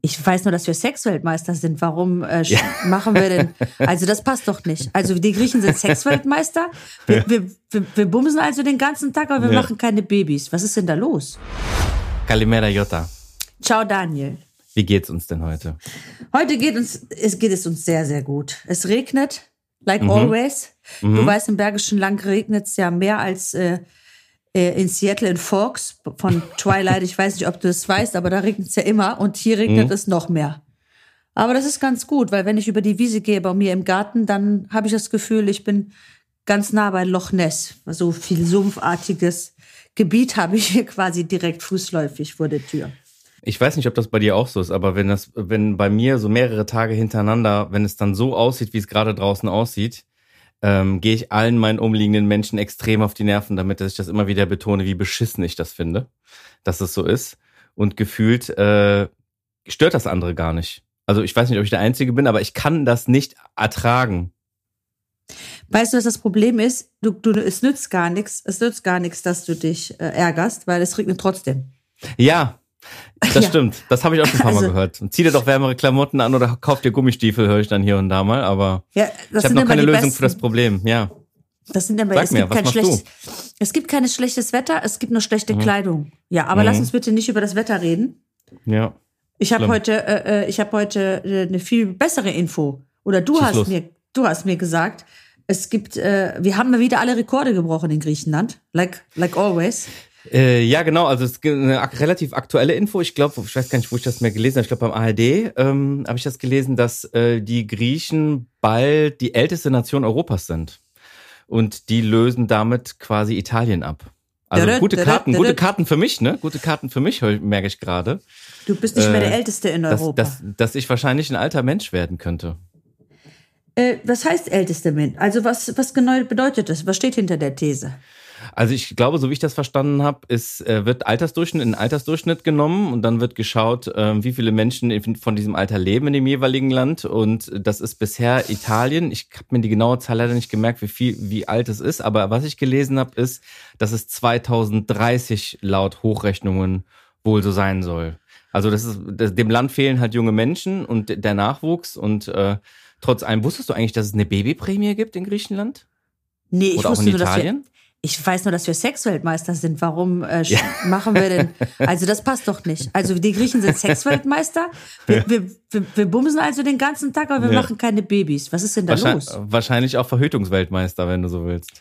Ich weiß nur, dass wir Sexweltmeister sind. Warum äh, ja. machen wir denn? Also das passt doch nicht. Also die Griechen sind Sexweltmeister. Wir, wir, wir, wir bumsen also den ganzen Tag, aber wir ja. machen keine Babys. Was ist denn da los? Kalimera Jota. Ciao Daniel. Wie geht's uns denn heute? Heute geht uns, es geht es uns sehr, sehr gut. Es regnet, like mhm. always. Mhm. Du weißt, im Bergischen Land regnet es ja mehr als äh, in Seattle in Forks von Twilight. Ich weiß nicht, ob du es weißt, aber da regnet es ja immer und hier regnet mhm. es noch mehr. Aber das ist ganz gut, weil wenn ich über die Wiese gehe bei mir im Garten, dann habe ich das Gefühl, ich bin ganz nah bei Loch Ness. So viel sumpfartiges Gebiet habe ich hier quasi direkt fußläufig vor der Tür. Ich weiß nicht, ob das bei dir auch so ist, aber wenn das, wenn bei mir so mehrere Tage hintereinander, wenn es dann so aussieht, wie es gerade draußen aussieht, ähm, gehe ich allen meinen umliegenden Menschen extrem auf die Nerven, damit ich das immer wieder betone, wie beschissen ich das finde, dass es so ist. Und gefühlt äh, stört das andere gar nicht. Also ich weiß nicht, ob ich der Einzige bin, aber ich kann das nicht ertragen. Weißt du, was das Problem ist? Du, du, es nützt gar nichts. Es nützt gar nichts, dass du dich äh, ärgerst, weil es regnet trotzdem. Ja, das ja. stimmt. Das habe ich auch schon ein paar Mal also, gehört. Zieh dir doch wärmere Klamotten an oder kauf dir Gummistiefel, höre ich dann hier und da mal. Aber ja, ich habe noch keine Lösung besten. für das Problem. Ja. Das sind aber, Sag es, mir, gibt kein schlechtes, es gibt kein schlechtes Wetter, es gibt nur schlechte mhm. Kleidung. Ja, aber mhm. lass uns bitte nicht über das Wetter reden. Ja. Ich habe heute, äh, äh ich habe heute äh, eine viel bessere Info. Oder du Schieß hast los. mir, du hast mir gesagt, es gibt, äh, wir haben mal wieder alle Rekorde gebrochen in Griechenland, like like always. Äh, ja, genau. Also es gibt eine relativ aktuelle Info. Ich glaube, ich weiß gar nicht, wo ich das mehr gelesen habe. Ich glaube, beim ARD ähm, habe ich das gelesen, dass äh, die Griechen bald die älteste Nation Europas sind. Und die lösen damit quasi Italien ab. Also gute Karten, gute Karten für mich, ne? Gute Karten für mich, merke ich gerade. Du bist nicht mehr der äh, Älteste in Europa. Dass, dass, dass ich wahrscheinlich ein alter Mensch werden könnte. Äh, was heißt älteste Mensch? Also was, was genau bedeutet das? Was steht hinter der These? Also ich glaube, so wie ich das verstanden habe, ist äh, wird Altersdurchschnitt in Altersdurchschnitt genommen und dann wird geschaut, äh, wie viele Menschen von diesem Alter leben in dem jeweiligen Land und das ist bisher Italien. Ich habe mir die genaue Zahl leider nicht gemerkt, wie viel, wie alt es ist, aber was ich gelesen habe, ist, dass es 2030 laut Hochrechnungen wohl so sein soll. Also das ist dem Land fehlen halt junge Menschen und der Nachwuchs und äh, trotz allem wusstest du eigentlich, dass es eine Babyprämie gibt in Griechenland? Nee, ich Oder wusste nur, dass wir, ich weiß nur, dass wir Sexweltmeister sind. Warum äh, ja. machen wir denn? Also das passt doch nicht. Also die Griechen sind Sexweltmeister. Wir, wir, wir, wir bumsen also den ganzen Tag, aber wir ja. machen keine Babys. Was ist denn da wahrscheinlich, los? Wahrscheinlich auch Verhütungsweltmeister, wenn du so willst.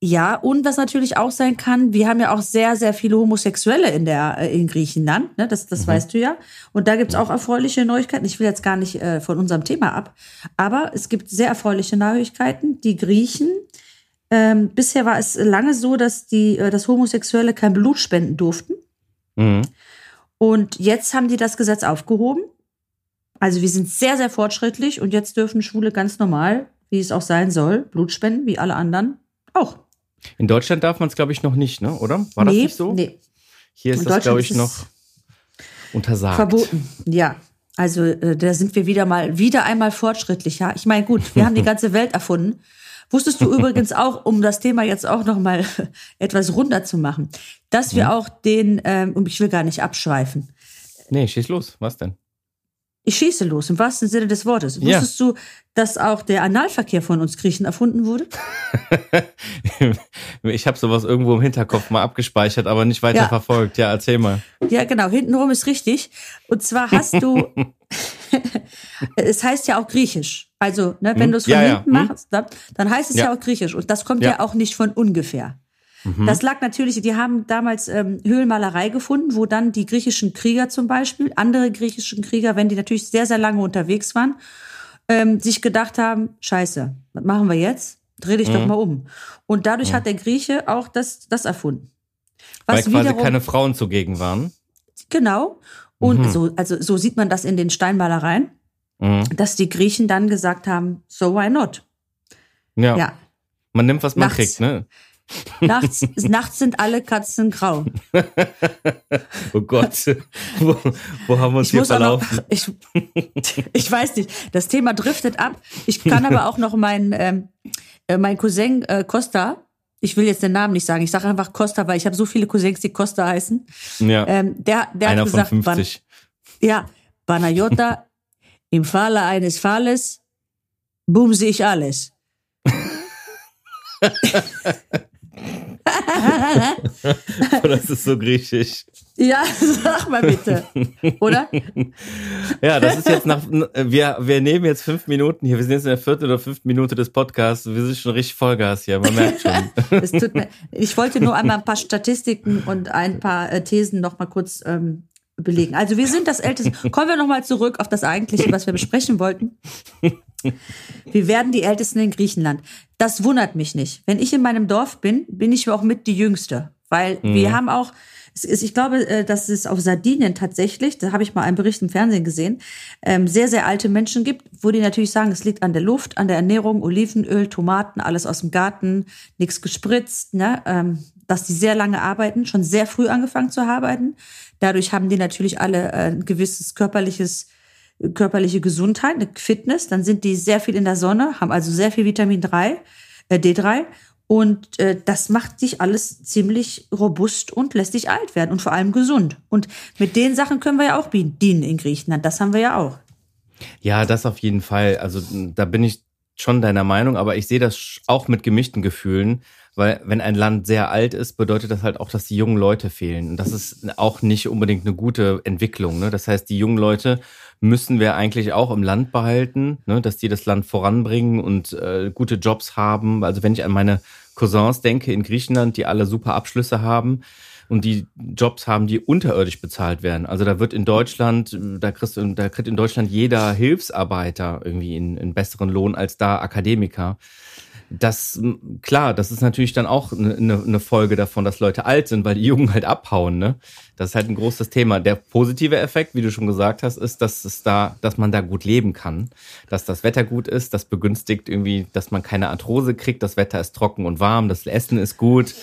Ja, und was natürlich auch sein kann, wir haben ja auch sehr, sehr viele Homosexuelle in der äh, in Griechenland, ne? das, das mhm. weißt du ja. Und da gibt's auch erfreuliche Neuigkeiten. Ich will jetzt gar nicht äh, von unserem Thema ab, aber es gibt sehr erfreuliche Neuigkeiten. Die Griechen ähm, bisher war es lange so, dass die, äh, dass Homosexuelle kein Blut spenden durften. Mhm. Und jetzt haben die das Gesetz aufgehoben. Also wir sind sehr, sehr fortschrittlich und jetzt dürfen Schwule ganz normal, wie es auch sein soll, Blut spenden, wie alle anderen auch. In Deutschland darf man es, glaube ich, noch nicht, ne? oder? War das nicht so? Nee. Hier ist In das, glaube ich, noch untersagt. Verboten, ja. Also äh, da sind wir wieder mal, wieder einmal fortschrittlich. Ja, ich meine, gut, wir haben die ganze Welt erfunden. Wusstest du übrigens auch, um das Thema jetzt auch noch mal etwas runter zu machen, dass wir mhm. auch den, ähm, und ich will gar nicht abschweifen. Nee, schieß los. Was denn? Ich schieße los, im wahrsten Sinne des Wortes. Ja. Wusstest du, dass auch der Analverkehr von uns Griechen erfunden wurde? ich habe sowas irgendwo im Hinterkopf mal abgespeichert, aber nicht weiter ja. verfolgt. Ja, erzähl mal. Ja, genau, hintenrum ist richtig. Und zwar hast du, es heißt ja auch Griechisch. Also, ne, wenn hm? du es von ja, hinten ja. machst, dann, heißt es ja. ja. auch Griechisch. Und das kommt ja, auch nicht von ungefähr. Mhm. Das lag natürlich, die haben damals ähm, Höhlenmalerei gefunden, wo dann die griechischen Krieger zum Beispiel, andere griechischen Krieger, wenn die natürlich sehr, sehr lange unterwegs waren, ähm, sich gedacht haben, scheiße, was machen wir jetzt? Dreh dich mhm. doch mal um. Und dadurch mhm. hat der Grieche auch das, das erfunden. Was Weil quasi keine Frauen zugegen waren. Genau. Und mhm. so, also so sieht man das in den Steinmalereien, mhm. dass die Griechen dann gesagt haben, so why not? Ja. ja. Man nimmt, was man nachts, kriegt, ne? Nachts, nachts sind alle Katzen grau. oh Gott, wo, wo haben wir uns ich hier verlaufen? Noch, ich, ich weiß nicht, das Thema driftet ab. Ich kann aber auch noch meinen ähm, äh, mein Cousin äh, Costa, ich will jetzt den Namen nicht sagen, ich sage einfach Costa, weil ich habe so viele Cousins, die Costa heißen. Ja. Ähm, der, der Einer hat gesagt, von 50. Ban, ja, Banayota, im Falle eines Falles bumse ich alles. das ist so griechisch. Ja, sag mal bitte. Oder? Ja, das ist jetzt nach, wir, wir nehmen jetzt fünf Minuten hier. Wir sind jetzt in der vierten oder fünften Minute des Podcasts. Wir sind schon richtig Vollgas hier. Man merkt schon. es tut mir, ich wollte nur einmal ein paar Statistiken und ein paar äh, Thesen noch mal kurz ähm, belegen. Also wir sind das älteste. Kommen wir noch mal zurück auf das eigentliche, was wir besprechen wollten. Wir werden die Ältesten in Griechenland. Das wundert mich nicht. Wenn ich in meinem Dorf bin, bin ich auch mit die Jüngste. Weil mhm. wir haben auch, ich glaube, äh, dass es auf Sardinien tatsächlich, da habe ich mal einen Bericht im Fernsehen gesehen, ähm, sehr, sehr alte Menschen gibt, wo die natürlich sagen, es liegt an der Luft, an der Ernährung, Olivenöl, Tomaten, alles aus dem Garten, nichts gespritzt, ne? Ähm, dass die sehr lange arbeiten, schon sehr früh angefangen zu arbeiten. Dadurch haben die natürlich alle äh, ein gewisses körperliches körperliche Gesundheit, eine Fitness, dann sind die sehr viel in der Sonne, haben also sehr viel Vitamin 3, äh, D3 und äh, das macht sich alles ziemlich robust und lässt sich alt werden und vor allem gesund. Und mit den Sachen können wir ja auch dienen in Griechenland. Das haben wir ja auch. Ja, das auf jeden Fall. Also da bin ich schon deiner Meinung, aber ich sehe das auch mit gemischten Gefühlen. Weil wenn ein Land sehr alt ist, bedeutet das halt auch, dass die jungen Leute fehlen. Und das ist auch nicht unbedingt eine gute Entwicklung. Ne? Das heißt, die jungen Leute müssen wir eigentlich auch im Land behalten, ne? dass die das Land voranbringen und äh, gute Jobs haben. Also wenn ich an meine Cousins denke in Griechenland, die alle super Abschlüsse haben, und die Jobs haben, die unterirdisch bezahlt werden. Also da wird in Deutschland, da kriegst da kriegt in Deutschland jeder Hilfsarbeiter irgendwie einen, einen besseren Lohn als da Akademiker das, klar, das ist natürlich dann auch eine, eine Folge davon, dass Leute alt sind, weil die Jungen halt abhauen, ne? Das ist halt ein großes Thema. Der positive Effekt, wie du schon gesagt hast, ist, dass es da, dass man da gut leben kann, dass das Wetter gut ist, das begünstigt irgendwie, dass man keine Arthrose kriegt, das Wetter ist trocken und warm, das Essen ist gut,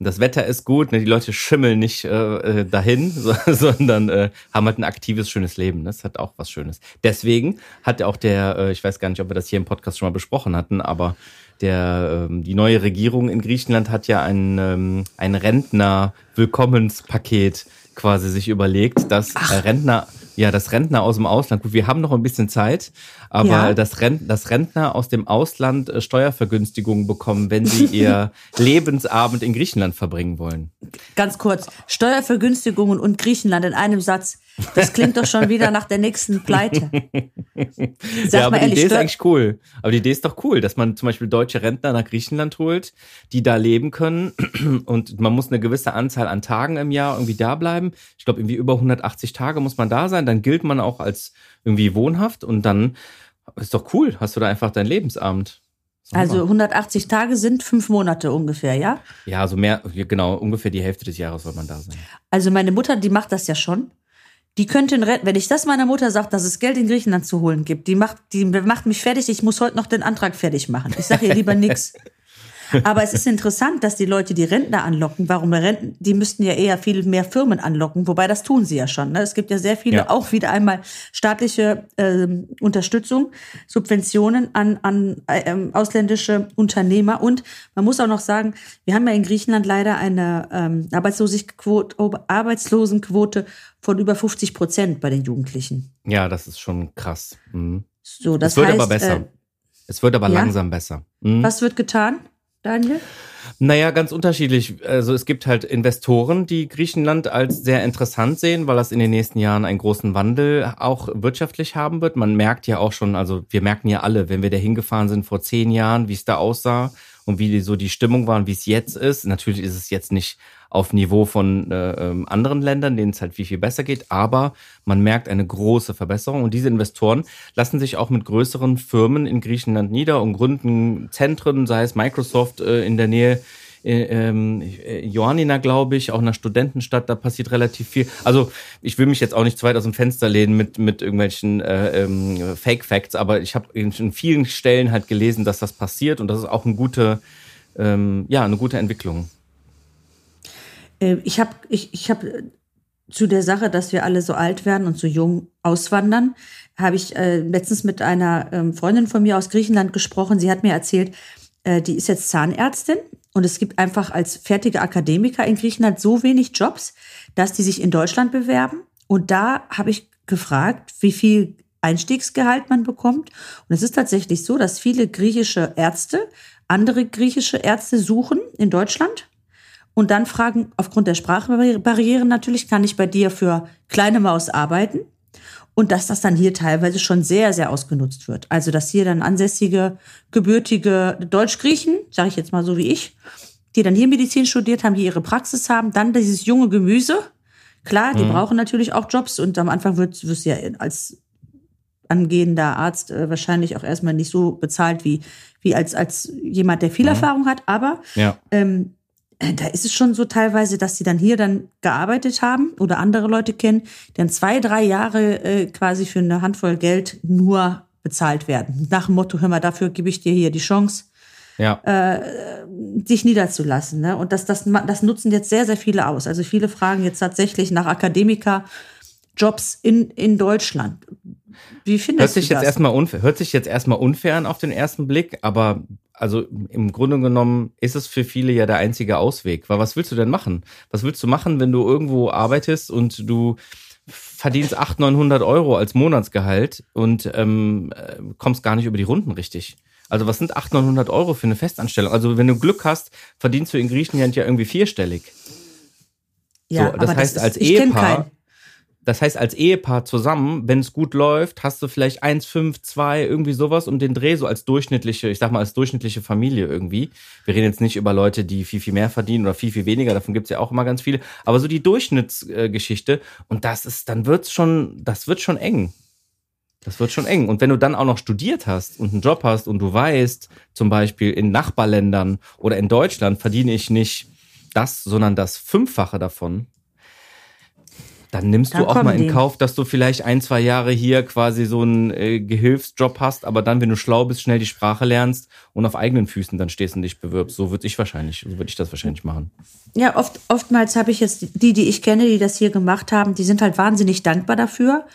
das Wetter ist gut, ne? die Leute schimmeln nicht äh, äh dahin, so, sondern äh, haben halt ein aktives, schönes Leben. Das hat auch was Schönes. Deswegen hat auch der, äh, ich weiß gar nicht, ob wir das hier im Podcast schon mal besprochen hatten, aber der, ähm, die neue Regierung in Griechenland hat ja ein, ähm, ein Rentner-Willkommenspaket quasi sich überlegt, dass Ach. Rentner ja, das Rentner aus dem Ausland. Gut, wir haben noch ein bisschen Zeit, aber ja. das, Rent, das Rentner aus dem Ausland äh, Steuervergünstigungen bekommen, wenn sie ihr Lebensabend in Griechenland verbringen wollen. Ganz kurz, Steuervergünstigungen und Griechenland in einem Satz. Das klingt doch schon wieder nach der nächsten Pleite. Ja, aber ehrlich, die Idee ist eigentlich cool. Aber die Idee ist doch cool, dass man zum Beispiel deutsche Rentner nach Griechenland holt, die da leben können und man muss eine gewisse Anzahl an Tagen im Jahr irgendwie da bleiben. Ich glaube, irgendwie über 180 Tage muss man da sein. Dann gilt man auch als irgendwie wohnhaft und dann ist doch cool. Hast du da einfach dein Lebensabend. Also 180 Tage sind fünf Monate ungefähr, ja? Ja, also mehr, genau, ungefähr die Hälfte des Jahres soll man da sein. Also meine Mutter, die macht das ja schon. Die könnte, wenn ich das meiner Mutter sage, dass es Geld in Griechenland zu holen gibt, die macht, die macht mich fertig, ich muss heute noch den Antrag fertig machen. Ich sage ihr lieber nix. Aber es ist interessant, dass die Leute die Rentner anlocken. Warum Renten? Die müssten ja eher viel mehr Firmen anlocken, wobei das tun sie ja schon. Ne? Es gibt ja sehr viele, ja. auch wieder einmal staatliche äh, Unterstützung, Subventionen an, an äh, ausländische Unternehmer. Und man muss auch noch sagen, wir haben ja in Griechenland leider eine ähm, Arbeitslosenquote, Arbeitslosenquote von über 50 Prozent bei den Jugendlichen. Ja, das ist schon krass. Mhm. So, das es wird heißt, aber besser. Äh, es wird aber ja? langsam besser. Mhm. Was wird getan? Daniel? Naja, ganz unterschiedlich. Also es gibt halt Investoren, die Griechenland als sehr interessant sehen, weil das in den nächsten Jahren einen großen Wandel auch wirtschaftlich haben wird. Man merkt ja auch schon, also wir merken ja alle, wenn wir da hingefahren sind vor zehn Jahren, wie es da aussah und wie so die Stimmung war und wie es jetzt ist. Natürlich ist es jetzt nicht auf Niveau von äh, ähm, anderen Ländern, denen es halt viel, viel besser geht. Aber man merkt eine große Verbesserung. Und diese Investoren lassen sich auch mit größeren Firmen in Griechenland nieder und gründen Zentren, sei es Microsoft äh, in der Nähe äh, ähm, Johannina, glaube ich, auch in einer Studentenstadt, da passiert relativ viel. Also ich will mich jetzt auch nicht zu weit aus dem Fenster lehnen mit, mit irgendwelchen äh, ähm, Fake Facts, aber ich habe in vielen Stellen halt gelesen, dass das passiert und das ist auch eine gute, ähm, ja, eine gute Entwicklung. Äh, ich habe ich, ich hab zu der Sache, dass wir alle so alt werden und so jung auswandern, habe ich äh, letztens mit einer ähm, Freundin von mir aus Griechenland gesprochen. Sie hat mir erzählt, äh, die ist jetzt Zahnärztin und es gibt einfach als fertige Akademiker in Griechenland so wenig Jobs, dass die sich in Deutschland bewerben. Und da habe ich gefragt, wie viel Einstiegsgehalt man bekommt. Und es ist tatsächlich so, dass viele griechische Ärzte andere griechische Ärzte suchen in Deutschland und dann fragen, aufgrund der Sprachbarrieren natürlich, kann ich bei dir für kleine Maus arbeiten? Und dass das dann hier teilweise schon sehr, sehr ausgenutzt wird. Also, dass hier dann ansässige, gebürtige Deutsch-Griechen, sage ich jetzt mal so wie ich, die dann hier Medizin studiert haben, die ihre Praxis haben, dann dieses junge Gemüse. Klar, die mhm. brauchen natürlich auch Jobs und am Anfang wird, wirst du ja als angehender Arzt äh, wahrscheinlich auch erstmal nicht so bezahlt wie, wie als, als jemand, der viel mhm. Erfahrung hat. Aber ja. ähm, äh, da ist es schon so teilweise, dass sie dann hier dann gearbeitet haben oder andere Leute kennen, die dann zwei, drei Jahre äh, quasi für eine Handvoll Geld nur bezahlt werden. Nach dem Motto, hör mal, dafür gebe ich dir hier die Chance, ja. äh, dich niederzulassen. Ne? Und das, das, das nutzen jetzt sehr, sehr viele aus. Also viele fragen jetzt tatsächlich nach Akademiker-Jobs in, in Deutschland. Wie findest hört sich du das? Jetzt erstmal unfair, hört sich jetzt erstmal unfair an auf den ersten Blick, aber also im Grunde genommen ist es für viele ja der einzige Ausweg. Weil was willst du denn machen? Was willst du machen, wenn du irgendwo arbeitest und du verdienst 800, 900 Euro als Monatsgehalt und ähm, äh, kommst gar nicht über die Runden richtig? Also was sind 800, 900 Euro für eine Festanstellung? Also wenn du Glück hast, verdienst du in Griechenland ja irgendwie vierstellig. Ja, so, das heißt, das ist, als Ehepaar das heißt, als Ehepaar zusammen, wenn es gut läuft, hast du vielleicht eins, fünf, zwei, irgendwie sowas um den Dreh, so als durchschnittliche, ich sag mal, als durchschnittliche Familie irgendwie. Wir reden jetzt nicht über Leute, die viel, viel mehr verdienen oder viel, viel weniger, davon gibt's ja auch immer ganz viele. Aber so die Durchschnittsgeschichte, und das ist, dann wird's schon, das wird schon eng. Das wird schon eng. Und wenn du dann auch noch studiert hast und einen Job hast und du weißt, zum Beispiel in Nachbarländern oder in Deutschland verdiene ich nicht das, sondern das Fünffache davon, dann nimmst dann du auch mal in die. Kauf, dass du vielleicht ein, zwei Jahre hier quasi so einen äh, Gehilfsjob hast, aber dann, wenn du schlau bist, schnell die Sprache lernst und auf eigenen Füßen dann stehst und dich bewirbst. So würde ich wahrscheinlich, so würde ich das wahrscheinlich machen. Ja, oft, oftmals habe ich jetzt die, die ich kenne, die das hier gemacht haben, die sind halt wahnsinnig dankbar dafür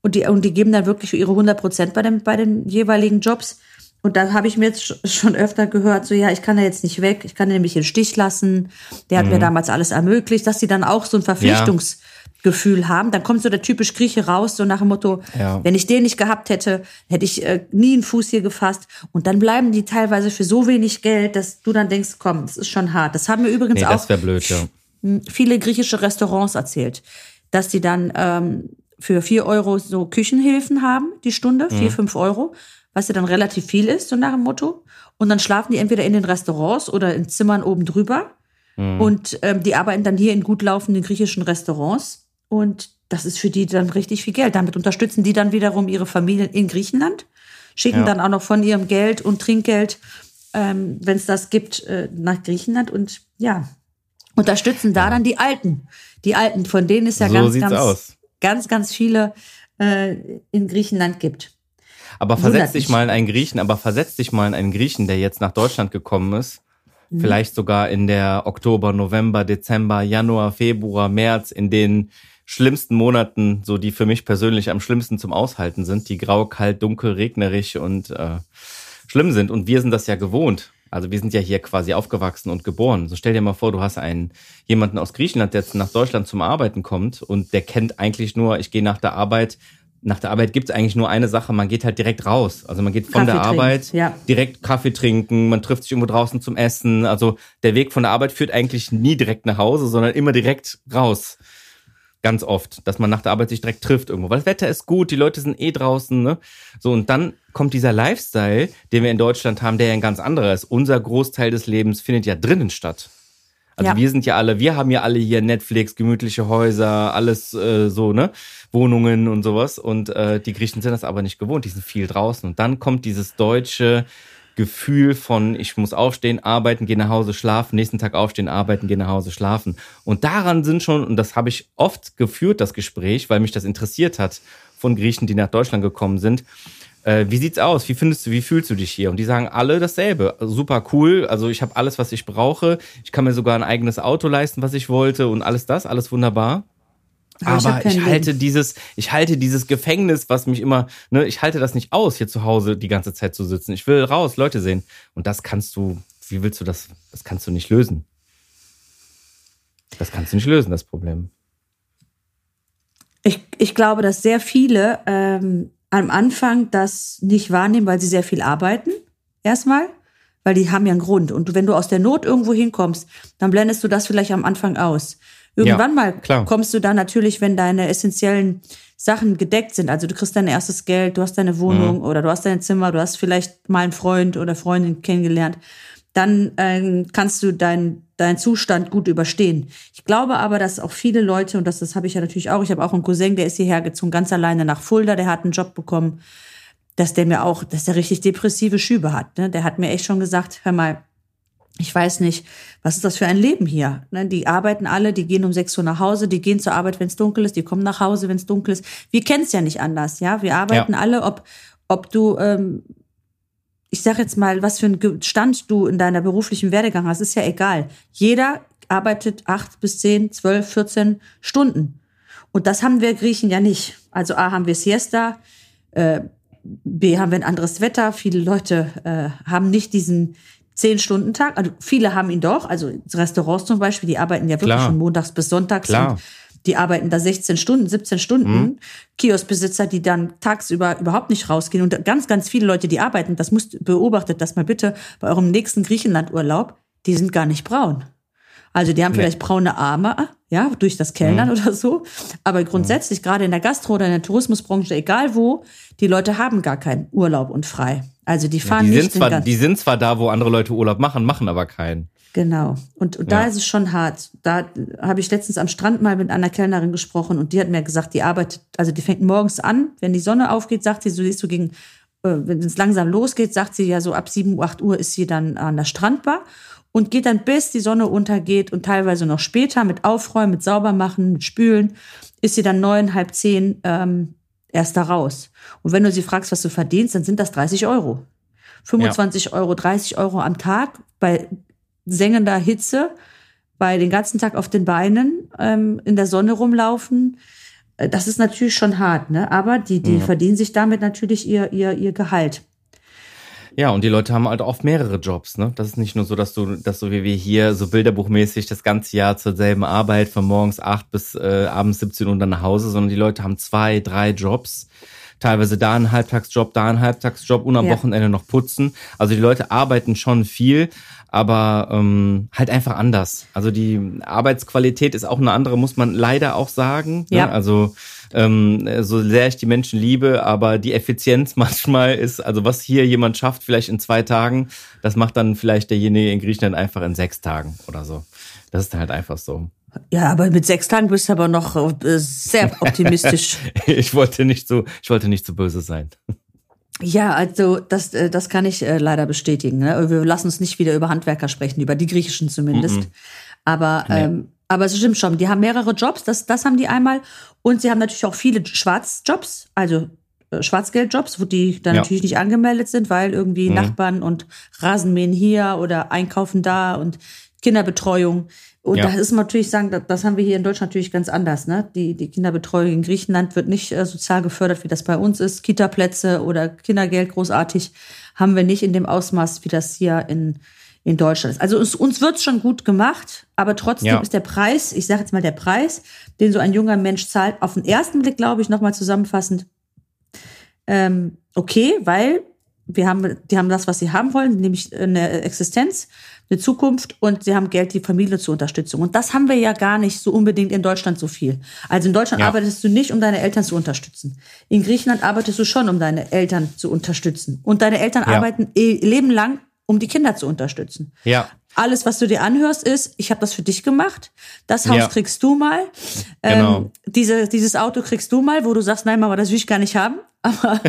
und die, und die geben dann wirklich ihre 100 Prozent bei, dem, bei den jeweiligen Jobs. Und da habe ich mir jetzt schon öfter gehört, so ja, ich kann da jetzt nicht weg, ich kann den nämlich im Stich lassen. Der hat mhm. mir damals alles ermöglicht, dass sie dann auch so ein Verpflichtungs- ja Gefühl haben. Dann kommt so der typisch Grieche raus, so nach dem Motto, ja. wenn ich den nicht gehabt hätte, hätte ich äh, nie einen Fuß hier gefasst. Und dann bleiben die teilweise für so wenig Geld, dass du dann denkst, komm, das ist schon hart. Das haben mir übrigens nee, auch blöd, ja. viele griechische Restaurants erzählt, dass die dann ähm, für vier Euro so Küchenhilfen haben, die Stunde, vier, mhm. fünf Euro, was ja dann relativ viel ist, so nach dem Motto. Und dann schlafen die entweder in den Restaurants oder in Zimmern oben drüber. Mhm. Und ähm, die arbeiten dann hier in gut laufenden griechischen Restaurants und das ist für die dann richtig viel Geld. Damit unterstützen die dann wiederum ihre Familien in Griechenland, schicken ja. dann auch noch von ihrem Geld und Trinkgeld, ähm, wenn es das gibt, äh, nach Griechenland und ja, unterstützen da ja. dann die Alten. Die Alten, von denen es ja so ganz, ganz, aus. ganz, ganz viele äh, in Griechenland gibt. Aber versetz dich mal in einen Griechen, aber versetz dich mal in einen Griechen, der jetzt nach Deutschland gekommen ist mhm. vielleicht sogar in der Oktober, November, Dezember, Januar, Februar, März, in den schlimmsten Monaten, so die für mich persönlich am schlimmsten zum Aushalten sind, die grau, kalt, dunkel, regnerisch und äh, schlimm sind. Und wir sind das ja gewohnt. Also wir sind ja hier quasi aufgewachsen und geboren. So stell dir mal vor, du hast einen jemanden aus Griechenland, der jetzt nach Deutschland zum Arbeiten kommt und der kennt eigentlich nur, ich gehe nach der Arbeit, nach der Arbeit gibt's eigentlich nur eine Sache, man geht halt direkt raus. Also man geht von Kaffee der Arbeit ja. direkt Kaffee trinken, man trifft sich irgendwo draußen zum Essen. Also der Weg von der Arbeit führt eigentlich nie direkt nach Hause, sondern immer direkt raus. Ganz oft, dass man nach der Arbeit sich direkt trifft irgendwo. Weil das Wetter ist gut, die Leute sind eh draußen, ne? So, und dann kommt dieser Lifestyle, den wir in Deutschland haben, der ja ein ganz anderer ist. Unser Großteil des Lebens findet ja drinnen statt. Also ja. wir sind ja alle, wir haben ja alle hier Netflix, gemütliche Häuser, alles äh, so, ne? Wohnungen und sowas. Und äh, die Griechen sind das aber nicht gewohnt, die sind viel draußen. Und dann kommt dieses deutsche, Gefühl von, ich muss aufstehen, arbeiten, gehe nach Hause, schlafen, nächsten Tag aufstehen, arbeiten, gehe nach Hause, schlafen. Und daran sind schon, und das habe ich oft geführt, das Gespräch, weil mich das interessiert hat von Griechen, die nach Deutschland gekommen sind. Äh, wie sieht's aus? Wie findest du, wie fühlst du dich hier? Und die sagen alle dasselbe. Super cool. Also ich habe alles, was ich brauche. Ich kann mir sogar ein eigenes Auto leisten, was ich wollte und alles das, alles wunderbar. Aber ich, ich halte Leben. dieses, ich halte dieses Gefängnis, was mich immer, ne, ich halte das nicht aus, hier zu Hause die ganze Zeit zu sitzen. Ich will raus, Leute sehen. Und das kannst du, wie willst du das, das kannst du nicht lösen. Das kannst du nicht lösen, das Problem. Ich, ich glaube, dass sehr viele ähm, am Anfang das nicht wahrnehmen, weil sie sehr viel arbeiten. Erstmal, weil die haben ja einen Grund. Und wenn du aus der Not irgendwo hinkommst, dann blendest du das vielleicht am Anfang aus. Irgendwann ja, mal klar. kommst du dann natürlich, wenn deine essentiellen Sachen gedeckt sind. Also du kriegst dein erstes Geld, du hast deine Wohnung mhm. oder du hast dein Zimmer, du hast vielleicht mal einen Freund oder Freundin kennengelernt. Dann ähm, kannst du deinen deinen Zustand gut überstehen. Ich glaube aber, dass auch viele Leute, und das, das habe ich ja natürlich auch, ich habe auch einen Cousin, der ist hierher gezogen, ganz alleine nach Fulda, der hat einen Job bekommen, dass der mir auch, dass der richtig depressive Schübe hat. Ne? Der hat mir echt schon gesagt, hör mal, ich weiß nicht, was ist das für ein Leben hier? Ne, die arbeiten alle, die gehen um 6 Uhr nach Hause, die gehen zur Arbeit, wenn es dunkel ist, die kommen nach Hause, wenn es dunkel ist. Wir kennen es ja nicht anders, ja. Wir arbeiten ja. alle, ob, ob du, ähm, ich sag jetzt mal, was für einen Stand du in deiner beruflichen Werdegang hast, ist ja egal. Jeder arbeitet acht bis zehn, zwölf, 14 Stunden. Und das haben wir Griechen ja nicht. Also A haben wir Siesta, äh, B haben wir ein anderes Wetter. Viele Leute äh, haben nicht diesen, Zehn-Stunden-Tag. Also viele haben ihn doch. Also Restaurants zum Beispiel, die arbeiten ja wirklich Klar. von montags bis sonntags. Klar. die arbeiten da 16 Stunden, 17 Stunden. Mhm. Kioskbesitzer, die dann tagsüber überhaupt nicht rausgehen. Und ganz, ganz viele Leute, die arbeiten, das muss beobachtet das mal bitte bei eurem nächsten Griechenlandurlaub, die sind gar nicht braun. Also die haben nee. vielleicht braune Arme, ja, durch das Kellnern mhm. oder so. Aber grundsätzlich, mhm. gerade in der Gastro oder in der Tourismusbranche, egal wo, die Leute haben gar keinen Urlaub und frei. Also die fahren ja, die nicht. Sind zwar, die sind zwar da, wo andere Leute Urlaub machen, machen aber keinen. Genau. Und, und da ist es schon hart. Da habe ich letztens am Strand mal mit einer Kellnerin gesprochen und die hat mir gesagt, die arbeitet, also die fängt morgens an, wenn die Sonne aufgeht, sagt sie, so siehst du gegen, äh, wenn es langsam losgeht, sagt sie ja so ab 7, 8 Uhr ist sie dann an der Strandbar und geht dann bis die Sonne untergeht und teilweise noch später mit Aufräumen, mit Saubermachen, mit Spülen, ist sie dann neun, halb zehn ähm, erst da raus. Und wenn du sie fragst, was du verdienst, dann sind das 30 Euro. 25 ja. Euro, 30 Euro am Tag bei sengender Hitze, bei den ganzen Tag auf den Beinen ähm, in der Sonne rumlaufen. Äh, das ist natürlich schon hart, ne? Aber die, die ja. verdienen sich damit natürlich ihr, ihr, ihr Gehalt. Ja, und die Leute haben halt oft mehrere Jobs, ne? Das ist nicht nur so, dass du, dass so wie wir hier so bilderbuchmäßig das ganze Jahr zur selben Arbeit von morgens acht bis äh, abends 17 Uhr dann nach Hause, sondern die Leute haben zwei, drei Jobs. Teilweise da ein Halbtagsjob, da ein Halbtagsjob und am ja. Wochenende noch putzen. Also die Leute arbeiten schon viel, aber ähm, halt einfach anders. Also die Arbeitsqualität ist auch eine andere, muss man leider auch sagen. Ne? Ja. Ne? Also ähm, so sehr ich die Menschen liebe, aber die Effizienz manchmal ist, also was hier jemand schafft, vielleicht in zwei Tagen, das macht dann vielleicht derjenige in Griechenland einfach in sechs Tagen oder so. Das ist halt einfach so. Ja, aber mit sechs Tagen bist du aber noch äh, sehr optimistisch. ich wollte nicht so, ich wollte nicht so böse sein. Ja, also das, äh, das kann ich äh, leider bestätigen. Ne? Wir lassen uns nicht wieder über Handwerker sprechen, über die griechischen zumindest. Mm -mm. Aber nee. ähm, aber es stimmt schon, die haben mehrere Jobs, das, das haben die einmal. Und sie haben natürlich auch viele Schwarzjobs, also Schwarzgeldjobs, wo die dann ja. natürlich nicht angemeldet sind, weil irgendwie mhm. Nachbarn und Rasenmähen hier oder Einkaufen da und Kinderbetreuung. Und ja. das ist natürlich sagen, das, haben wir hier in Deutschland natürlich ganz anders. Ne? Die, die Kinderbetreuung in Griechenland wird nicht äh, sozial gefördert, wie das bei uns ist. Kita-Plätze oder Kindergeld großartig haben wir nicht in dem Ausmaß, wie das hier in in Deutschland ist. Also uns, uns wird schon gut gemacht, aber trotzdem ja. ist der Preis, ich sage jetzt mal der Preis, den so ein junger Mensch zahlt, auf den ersten Blick, glaube ich, nochmal zusammenfassend, ähm, okay, weil wir haben, die haben das, was sie haben wollen, nämlich eine Existenz, eine Zukunft und sie haben Geld, die Familie zur Unterstützung. Und das haben wir ja gar nicht so unbedingt in Deutschland so viel. Also in Deutschland ja. arbeitest du nicht, um deine Eltern zu unterstützen. In Griechenland arbeitest du schon, um deine Eltern zu unterstützen. Und deine Eltern ja. arbeiten eh, Leben lang um die Kinder zu unterstützen. Ja. Alles, was du dir anhörst, ist, ich habe das für dich gemacht. Das Haus Ja. kriegst du mal. Genau. Ähm, diese, dieses Auto kriegst du mal, wo du sagst, nein, Mama, das will ich gar nicht haben. Aber,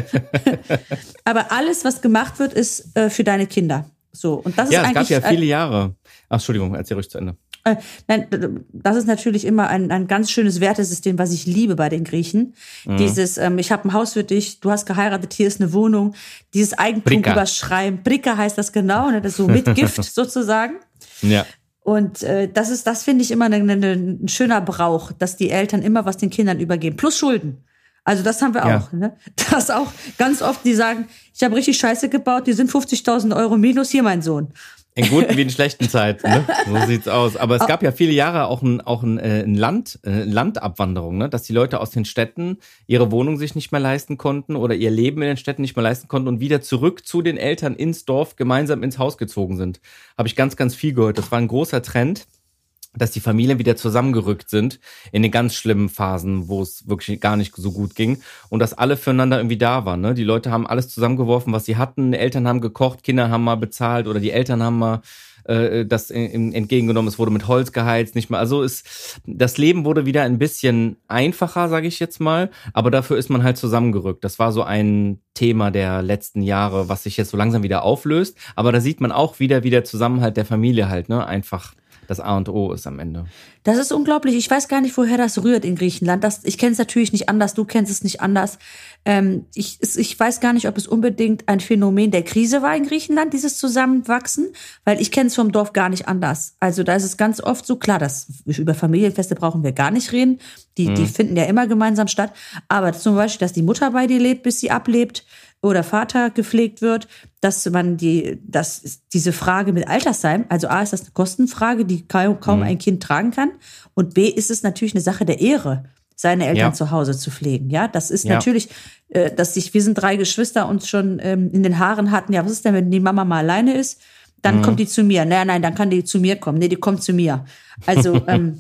aber alles, was gemacht wird, ist äh, für deine Kinder. So. Und das Ja, ist es gab ja viele Jahre. Ach, Entschuldigung, erzähl ruhig zu Ende. äh, nein, das ist natürlich immer ein, ein ganz schönes Wertesystem, was ich liebe bei den Griechen. Mhm. Dieses, ähm, ich habe ein Haus für dich, du hast geheiratet, hier ist eine Wohnung. Dieses Eigentum Bricka. überschreiben. Bricka heißt das genau, ne? das ist so mit Gift sozusagen. Ja. Und äh, das ist, das finde ich immer ne, ein schöner Brauch, dass die Eltern immer was den Kindern übergeben. Plus Schulden. Also das haben wir Ja. auch. Ne? Das auch ganz oft, die sagen, ich habe richtig Scheiße gebaut, die sind 50.000 Euro minus, hier mein Sohn. In guten wie in schlechten Zeiten, ne? So sieht's aus. Aber es gab ja viele Jahre auch ein, auch ein, äh, ein Land, äh, Landabwanderung, ne? Dass die Leute aus den Städten ihre Wohnung sich nicht mehr leisten konnten oder ihr Leben in den Städten nicht mehr leisten konnten und wieder zurück zu den Eltern ins Dorf gemeinsam ins Haus gezogen sind. Habe ich ganz, ganz viel gehört. Das war ein großer Trend dass die Familien wieder zusammengerückt sind in den ganz schlimmen Phasen, wo es wirklich gar nicht so gut ging und dass alle füreinander irgendwie da waren. Ne? Die Leute haben alles zusammengeworfen, was sie hatten. Eltern haben gekocht, Kinder haben mal bezahlt oder die Eltern haben mal äh, das entgegengenommen. Es wurde mit Holz geheizt, nicht mal. Also ist das Leben wurde wieder ein bisschen einfacher, sage ich jetzt mal. Aber dafür ist man halt zusammengerückt. Das war so ein Thema der letzten Jahre, was sich jetzt so langsam wieder auflöst. Aber da sieht man auch wieder, wie der Zusammenhalt der Familie halt ne einfach das A und O ist am Ende. Das ist unglaublich. Ich weiß gar nicht, woher das rührt in Griechenland. Das, ich kenne es natürlich nicht anders, du kennst es nicht anders. Ähm, ich, ich weiß gar nicht, ob es unbedingt ein Phänomen der Krise war in Griechenland, dieses Zusammenwachsen, weil ich kenne es vom Dorf gar nicht anders. Also da ist es ganz oft so klar, dass über Familienfeste brauchen wir gar nicht reden. Die, die finden ja immer gemeinsam statt. Aber zum Beispiel, dass die Mutter bei dir lebt, bis sie ablebt, oder Vater gepflegt wird, dass man die, dass diese Frage mit Altersheim, also A ist das eine Kostenfrage, die kaum, kaum ein Kind tragen kann, und B ist es natürlich eine Sache der Ehre, seine Eltern Ja. zu Hause zu pflegen. Ja, das ist Ja. natürlich, äh, dass sich, wir sind drei Geschwister uns schon ähm, in den Haaren hatten. Ja, was ist denn, wenn die Mama mal alleine ist? Dann kommt die zu mir. Nein, nein, dann kann die zu mir kommen. Nee, die kommt zu mir. Also, ähm,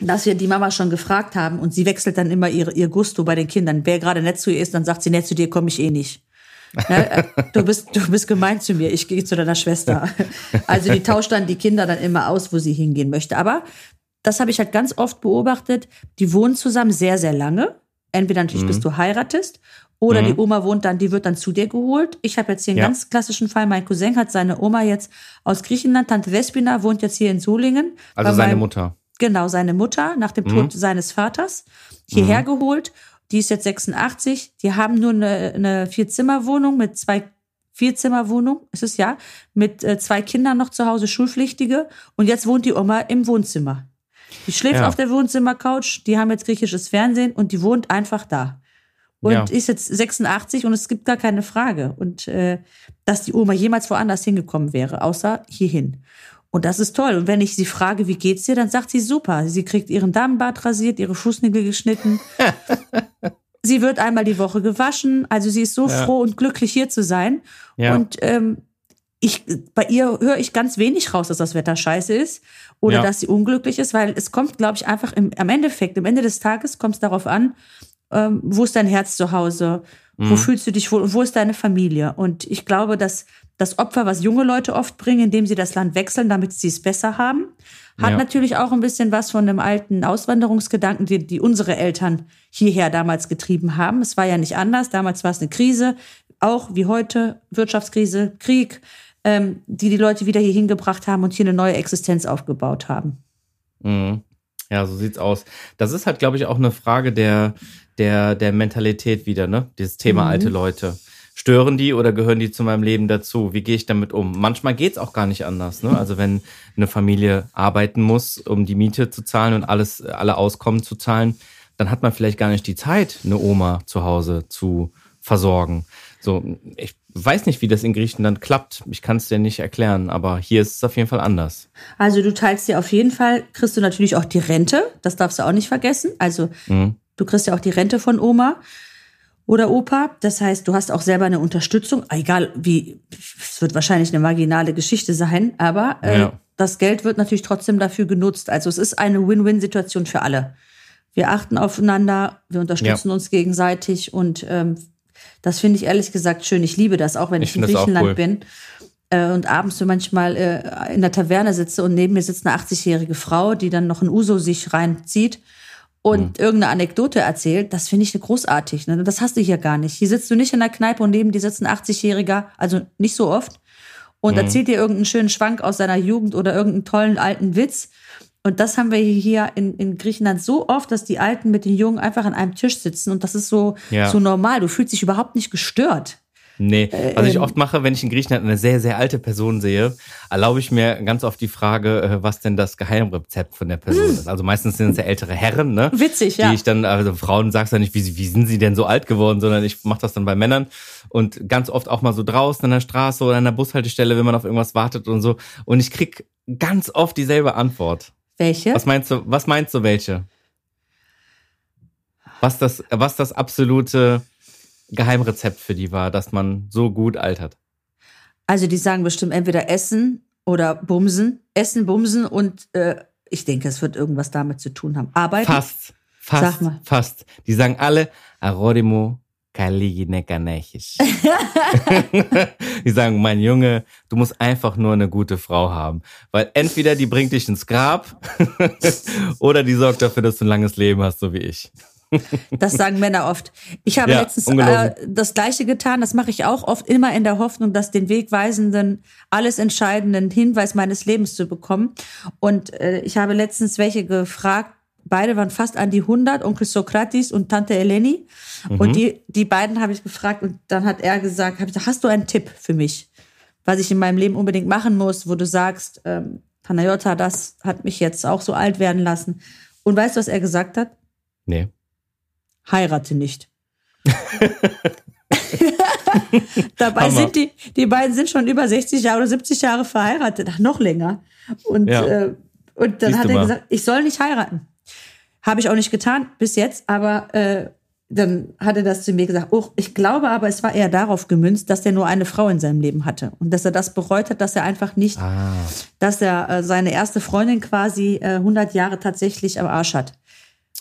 dass wir die Mama schon gefragt haben und sie wechselt dann immer ihr, ihr Gusto bei den Kindern. Wer gerade nett zu ihr ist, dann sagt sie, nett zu dir komme ich eh nicht. Ne? Du bist, du bist gemein zu mir, ich gehe zu deiner Schwester. Also die tauscht dann die Kinder dann immer aus, wo sie hingehen möchte. Aber das habe ich halt ganz oft beobachtet. Die wohnen zusammen sehr, sehr lange. Entweder natürlich, bis du heiratest, oder die Oma wohnt dann, die wird dann zu dir geholt. Ich habe jetzt hier einen Ja. ganz klassischen Fall. Mein Cousin hat seine Oma jetzt aus Griechenland, Tante Vespina, wohnt jetzt hier in Solingen. Also seine meinem- Mutter. Genau, seine Mutter nach dem Tod seines Vaters hierher geholt. Die ist jetzt 86. Die haben nur eine, eine Vierzimmerwohnung mit zwei Vierzimmerwohnung, ist es ja, mit äh, zwei Kindern noch zu Hause, Schulpflichtige. Und jetzt wohnt die Oma im Wohnzimmer. Die schläft Ja. auf der Wohnzimmercouch, die haben jetzt griechisches Fernsehen und die wohnt einfach da. Und Ja. ist jetzt 86 und es gibt gar keine Frage. Und äh, dass die Oma jemals woanders hingekommen wäre, außer hierhin. Und das ist toll. Und wenn ich sie frage, wie geht's dir, dann sagt sie super. Sie kriegt ihren Damenbart rasiert, ihre Fußnägel geschnitten. sie wird einmal die Woche gewaschen. Also sie ist so Ja. froh und glücklich hier zu sein. Ja. Und ähm, ich, bei ihr höre ich ganz wenig raus, dass das Wetter scheiße ist oder Ja. dass sie unglücklich ist, weil es kommt, glaube ich, einfach im, am Endeffekt, am Ende des Tages kommt es darauf an, ähm, wo ist dein Herz zu Hause? Mhm. Wo fühlst du dich wohl und wo ist deine Familie? Und ich glaube, dass das Opfer, was junge Leute oft bringen, indem sie das Land wechseln, damit sie es besser haben, hat Ja. natürlich auch ein bisschen was von dem alten Auswanderungsgedanken, die, die unsere Eltern hierher damals getrieben haben. Es war ja nicht anders. Damals war es eine Krise, auch wie heute Wirtschaftskrise, Krieg, ähm, die die Leute wieder hier hingebracht haben und hier eine neue Existenz aufgebaut haben. Mhm. Ja, so sieht's aus. Das ist halt, glaube ich, auch eine Frage der, der, der Mentalität wieder, ne? Dieses Thema Mhm. alte Leute. Stören die oder gehören die zu meinem Leben dazu? Wie gehe ich damit um? Manchmal geht's auch gar nicht anders, ne? Also wenn eine Familie arbeiten muss, um die Miete zu zahlen und alles, alle Auskommen zu zahlen, dann hat man vielleicht gar nicht die Zeit, eine Oma zu Hause zu versorgen. So, ich weiß nicht, wie das in Griechenland klappt. Ich kann es dir nicht erklären, aber hier ist es auf jeden Fall anders. Also du teilst dir auf jeden Fall, kriegst du natürlich auch die Rente, das darfst du auch nicht vergessen. Also Mhm. du kriegst ja auch die Rente von Oma oder Opa. Das heißt, du hast auch selber eine Unterstützung, egal wie, es wird wahrscheinlich eine marginale Geschichte sein, aber äh, Ja. das Geld wird natürlich trotzdem dafür genutzt. Also es ist eine Win-Win-Situation für alle. Wir achten aufeinander, wir unterstützen uns gegenseitig und ähm, das finde ich ehrlich gesagt schön. Ich liebe das, auch wenn Ich ich, in Griechenland cool. bin. äh, und abends so manchmal äh, in der Taverne sitze und neben mir sitzt eine 80-jährige Frau, die dann noch ein Uso sich reinzieht und mhm. irgendeine Anekdote erzählt, das finde ich großartig. Ne? Das hast du hier gar nicht. Hier sitzt du nicht in der Kneipe und neben dir sitzt ein 80-Jähriger, also nicht so oft, und mhm. erzählt dir irgendeinen schönen Schwank aus seiner Jugend oder irgendeinen tollen alten Witz. Und das haben wir hier in, in Griechenland so oft, dass die Alten mit den Jungen einfach an einem Tisch sitzen und das ist so, ja. so normal. Du fühlst dich überhaupt nicht gestört. Nee, was ich ähm. oft mache, wenn ich in Griechenland eine sehr, sehr alte Person sehe, erlaube ich mir ganz oft die Frage, äh, was denn das Geheimrezept von der Person hm. ist. Also meistens sind es ja ältere Herren, ne? Witzig, ja. Die ich dann, also Frauen sagst ja nicht, wie, wie sind sie denn so alt geworden, sondern ich mache das dann bei Männern und ganz oft auch mal so draußen an der Straße oder an der Bushaltestelle, wenn man auf irgendwas wartet und so. Und ich krieg ganz oft dieselbe Antwort. Welche? Was meinst du, was meinst du welche? Was das, was das absolute Geheimrezept für die war, dass man so gut altert? Also die sagen bestimmt entweder Essen oder Bumsen. Essen, Bumsen und äh, ich denke, es wird irgendwas damit zu tun haben. Arbeiten? Fast, fast, fast. Die sagen alle Arodimo Kaliginekanechis. die sagen, mein Junge, du musst einfach nur eine gute Frau haben. Weil entweder die bringt dich ins Grab oder die sorgt dafür, dass du ein langes Leben hast, so wie ich. Das sagen Männer oft. Ich habe ja, letztens äh, das Gleiche getan. Das mache ich auch oft immer in der Hoffnung, dass den wegweisenden, alles entscheidenden Hinweis meines Lebens zu bekommen. Und äh, ich habe letztens welche gefragt. Beide waren fast an die 100, Onkel Sokratis und Tante Eleni. Mhm. Und die, die beiden habe ich gefragt und dann hat er gesagt, hab ich gesagt, hast du einen Tipp für mich, was ich in meinem Leben unbedingt machen muss, wo du sagst, ähm, Panayota, das hat mich jetzt auch so alt werden lassen. Und weißt du, was er gesagt hat? Nee heirate nicht. Dabei Hammer. sind die, die beiden sind schon über 60 Jahre oder 70 Jahre verheiratet, ach, noch länger. Und, ja. äh, und dann Siehst hat er gesagt, ich soll nicht heiraten. Habe ich auch nicht getan bis jetzt, aber äh, dann hat er das zu mir gesagt. Oh, ich glaube aber, es war eher darauf gemünzt, dass er nur eine Frau in seinem Leben hatte und dass er das bereut hat, dass er einfach nicht, ah. dass er äh, seine erste Freundin quasi äh, 100 Jahre tatsächlich am Arsch hat.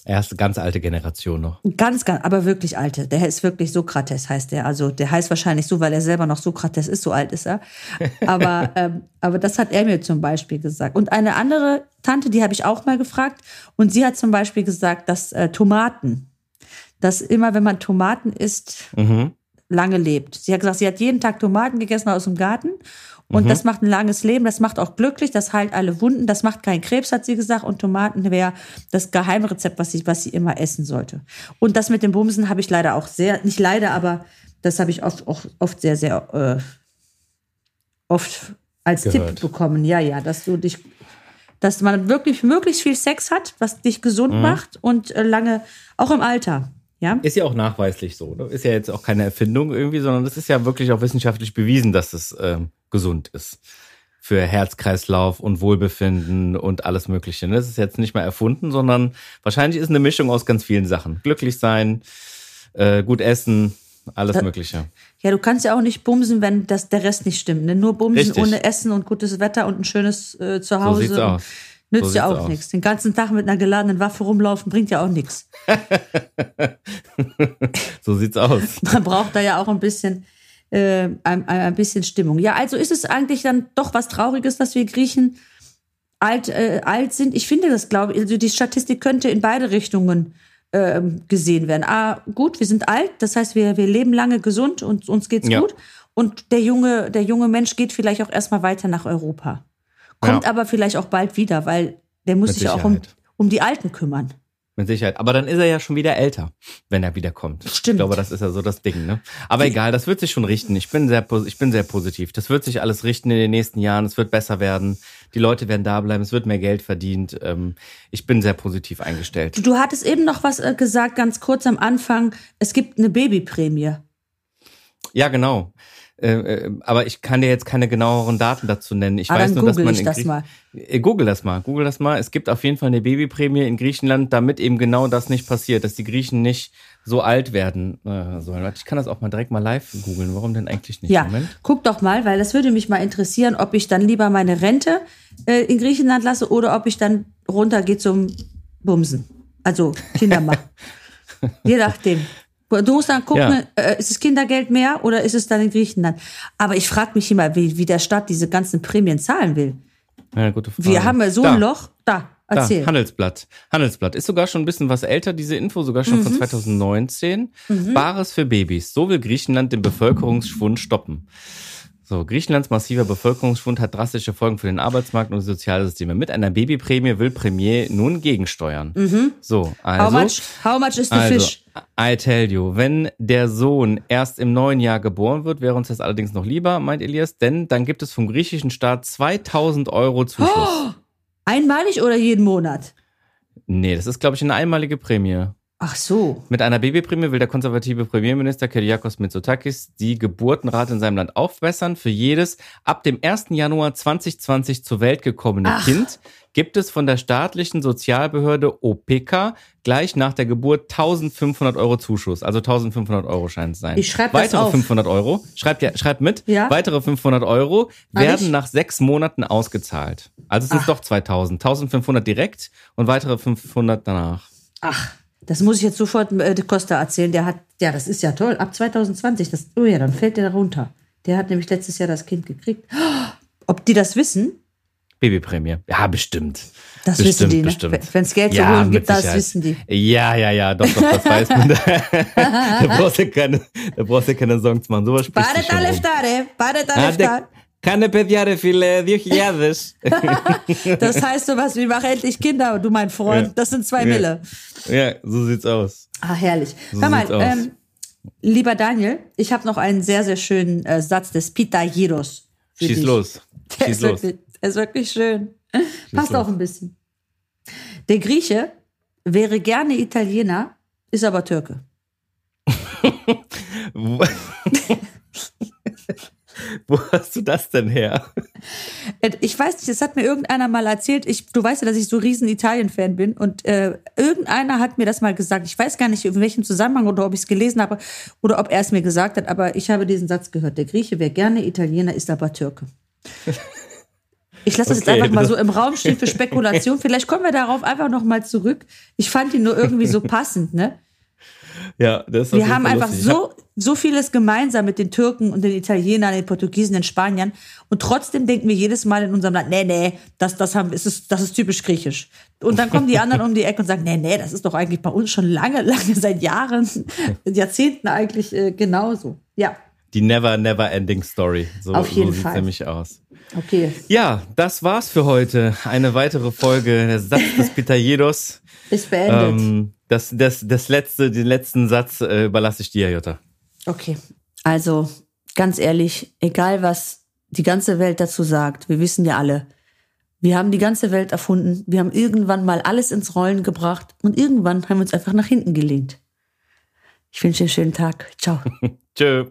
Erste ganz alte Generation noch. Ganz, ganz, aber wirklich alte. Der ist wirklich Sokrates, heißt der. Also der heißt wahrscheinlich so, weil er selber noch Sokrates ist, so alt ist er. Aber, ähm, aber das hat er mir zum Beispiel gesagt. Und eine andere Tante, die habe ich auch mal gefragt. Und sie hat zum Beispiel gesagt, dass äh, Tomaten, dass immer, wenn man Tomaten isst, mhm. lange lebt. Sie hat gesagt, sie hat jeden Tag Tomaten gegessen aus dem Garten und mhm. das macht ein langes Leben, das macht auch glücklich, das heilt alle Wunden, das macht keinen Krebs, hat sie gesagt. Und Tomaten wäre das Geheimrezept, was sie, was sie immer essen sollte. Und das mit dem Bumsen habe ich leider auch sehr, nicht leider, aber das habe ich oft, oft, oft sehr, sehr äh, oft als Gehört. Tipp bekommen. Ja, ja, dass du dich, dass man wirklich möglichst viel Sex hat, was dich gesund mhm. macht und äh, lange, auch im Alter. Ja? Ist ja auch nachweislich so. Ne? Ist ja jetzt auch keine Erfindung irgendwie, sondern es ist ja wirklich auch wissenschaftlich bewiesen, dass es ähm, gesund ist. Für Herzkreislauf und Wohlbefinden und alles Mögliche. Das ist jetzt nicht mehr erfunden, sondern wahrscheinlich ist eine Mischung aus ganz vielen Sachen. Glücklich sein, äh, gut essen, alles da, Mögliche. Ja, du kannst ja auch nicht bumsen, wenn das der Rest nicht stimmt. Ne? Nur bumsen Richtig. ohne Essen und gutes Wetter und ein schönes äh, Zuhause. So sieht's aus. Nützt so ja auch nichts. Den ganzen Tag mit einer geladenen Waffe rumlaufen bringt ja auch nichts. so sieht's aus. Man braucht da ja auch ein bisschen, äh, ein, ein bisschen Stimmung. Ja, also ist es eigentlich dann doch was Trauriges, dass wir Griechen alt, äh, alt sind. Ich finde das, glaube ich, also die Statistik könnte in beide Richtungen äh, gesehen werden. Ah, gut, wir sind alt, das heißt, wir, wir leben lange gesund und uns geht's ja. gut. Und der junge, der junge Mensch geht vielleicht auch erstmal weiter nach Europa. Kommt ja. aber vielleicht auch bald wieder, weil der muss Mit sich ja auch um, um die Alten kümmern. Mit Sicherheit. Aber dann ist er ja schon wieder älter, wenn er wiederkommt. Stimmt. Ich glaube, das ist ja so das Ding, ne? Aber egal, das wird sich schon richten. Ich bin sehr, ich bin sehr positiv. Das wird sich alles richten in den nächsten Jahren. Es wird besser werden. Die Leute werden da bleiben. Es wird mehr Geld verdient. Ähm, ich bin sehr positiv eingestellt. Du, du hattest eben noch was äh, gesagt, ganz kurz am Anfang. Es gibt eine Babyprämie. Ja, genau. Äh, äh, aber ich kann dir jetzt keine genaueren Daten dazu nennen. Ich ah, weiß nur, dass man in das mal. Äh, Google das mal, Google das mal. Es gibt auf jeden Fall eine Babyprämie in Griechenland, damit eben genau das nicht passiert, dass die Griechen nicht so alt werden sollen. Ich kann das auch mal direkt mal live googeln. Warum denn eigentlich nicht? Ja, Moment. guck doch mal, weil das würde mich mal interessieren, ob ich dann lieber meine Rente äh, in Griechenland lasse oder ob ich dann runtergehe zum Bumsen. Also Kinder machen. Je nachdem. Du musst dann gucken, Ja. äh, ist das Kindergeld mehr oder ist es dann in Griechenland? Aber ich frage mich immer, wie, wie der Staat diese ganzen Prämien zahlen will. Ja, gute Frage. Wir haben ja so Da. ein Loch. Da, Da, erzähl. Handelsblatt. Handelsblatt ist sogar schon ein bisschen was älter, diese Info, sogar schon Mhm. von 2019. Bares für Babys. So will Griechenland den Bevölkerungsschwund stoppen. So, Griechenlands massiver Bevölkerungsschwund hat drastische Folgen für den Arbeitsmarkt und die Sozialsysteme. Mit einer Babyprämie will Premier nun gegensteuern. So, also. Mhm. how, much, how much is the Also, fish? I tell you, wenn der Sohn erst im neuen Jahr geboren wird, wäre uns das allerdings noch lieber, meint Elias, denn dann gibt es vom griechischen Staat 2000 Euro Zuschuss. Oh! Einmalig oder jeden Monat? Nee, das ist, glaube ich, eine einmalige Prämie. Ach so. Mit einer Babyprämie will der konservative Premierminister Kyriakos Mitsotakis die Geburtenrate in seinem Land aufbessern. Für jedes ab dem 1. Januar 2020 zur Welt gekommene Ach. Kind gibt es von der staatlichen Sozialbehörde OPK gleich nach der Geburt 1500 Euro Zuschuss. Also 1500 Euro scheint es sein. Ich schreib das Weitere auf. 500 Euro, schreibt, ja, schreibt mit, Ja. weitere 500 Euro werden nach sechs Monaten ausgezahlt. Also es sind Ach. doch 2000. 1500 direkt und weitere 500 danach. Ach, das muss ich jetzt sofort äh, Costa erzählen. Der hat, ja, das ist ja toll. Ab 2020, das, oh ja, dann fällt der runter. Der hat nämlich letztes Jahr das Kind gekriegt. Oh, ob die das wissen? Babyprämie. Ja, bestimmt. Das bestimmt, wissen die, ne? bestimmt. ne? Wenn es Geld zu ja, holen gibt, das wissen die. Ja, ja, ja, doch, doch, das weiß man. da, brauchst du keine, da brauchst du ja keine Sorgen zu machen. So was Badet alle Stare, badet alle ah, Stare. ρε. Πάρε τα Άντε, λεφτά. Keine παιδιά, ρε φίλε, 2000. Das heißt sowas wie, mach endlich Kinder, du mein Freund. Ja. Das sind zwei Ja. Mille. ja, so sieht's aus. Ah, herrlich. So Hör mal, sieht's aus. ähm, lieber Daniel, ich habe noch einen sehr, sehr schönen äh, Satz des Pythagoras. für Schieß dich. los. Der Schieß ist, los. wirklich, der ist wirklich schön. Passt los. auch ein bisschen. Der Grieche wäre gerne Italiener, ist aber Türke. Wo, hast du das denn her? Äh, Ich weiß nicht, das hat mir irgendeiner mal erzählt. Ich, du weißt ja, dass ich so riesen Italien-Fan bin. Und äh, irgendeiner hat mir das mal gesagt. Ich weiß gar nicht, in welchem Zusammenhang oder ob ich es gelesen habe oder ob er es mir gesagt hat. Aber ich habe diesen Satz gehört. Der Grieche wäre gerne Italiener, ist aber Türke. Ich lasse das jetzt Okay, einfach mal so im Raum stehen für Spekulation. Vielleicht kommen wir darauf einfach noch mal zurück. Ich fand ihn nur irgendwie so passend, ne? Ja, das Wir haben einfach lustig. So, so vieles gemeinsam mit den Türken und den Italienern, den Portugiesen, den Spaniern. Und trotzdem denken wir jedes Mal in unserem Land, nee, nee, das, das, haben, ist, das ist typisch griechisch. Und dann kommen die anderen um die Ecke und sagen, nee, nee, das ist doch eigentlich bei uns schon lange, lange, seit Jahren, Jahrzehnten eigentlich äh, genauso. Ja, Die never, never ending story. So, Auf jeden so sieht's Fall. nämlich aus. okay. Ja, das war's für heute. Eine weitere Folge, der Satz des Pitajedos. Ist beendet. Ähm, das, das, das letzte, den letzten Satz äh, überlasse ich dir, Jutta. Okay. Also, ganz ehrlich, egal was die ganze Welt dazu sagt, wir wissen ja alle, wir haben die ganze Welt erfunden, wir haben irgendwann mal alles ins Rollen gebracht und irgendwann haben wir uns einfach nach hinten gelehnt. Ich wünsche dir einen schönen Tag. Ciao. Tschö.